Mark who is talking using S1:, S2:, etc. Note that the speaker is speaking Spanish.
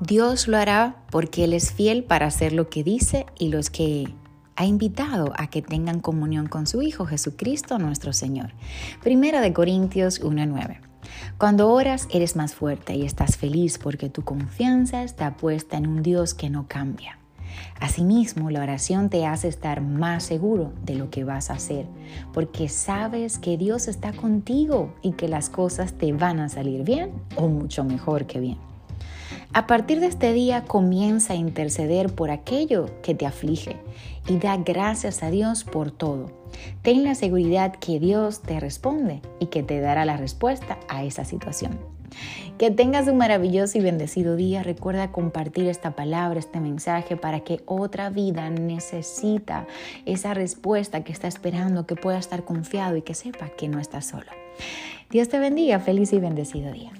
S1: Dios lo hará porque Él es fiel para hacer lo que dice y los que ha invitado a que tengan comunión con su Hijo Jesucristo nuestro Señor. Primera de Corintios 1.9. Cuando oras eres más fuerte y estás feliz porque tu confianza está puesta en un Dios que no cambia. Asimismo, la oración te hace estar más seguro de lo que vas a hacer, porque sabes que Dios está contigo y que las cosas te van a salir bien o mucho mejor que bien. A partir de este día comienza a interceder por aquello que te aflige y da gracias a Dios por todo. Ten la seguridad que Dios te responde y que te dará la respuesta a esa situación. Que tengas un maravilloso y bendecido día. Recuerda compartir esta palabra, este mensaje para que otra vida necesita esa respuesta que está esperando, que pueda estar confiado y que sepa que no está solo. Dios te bendiga. Feliz y bendecido día.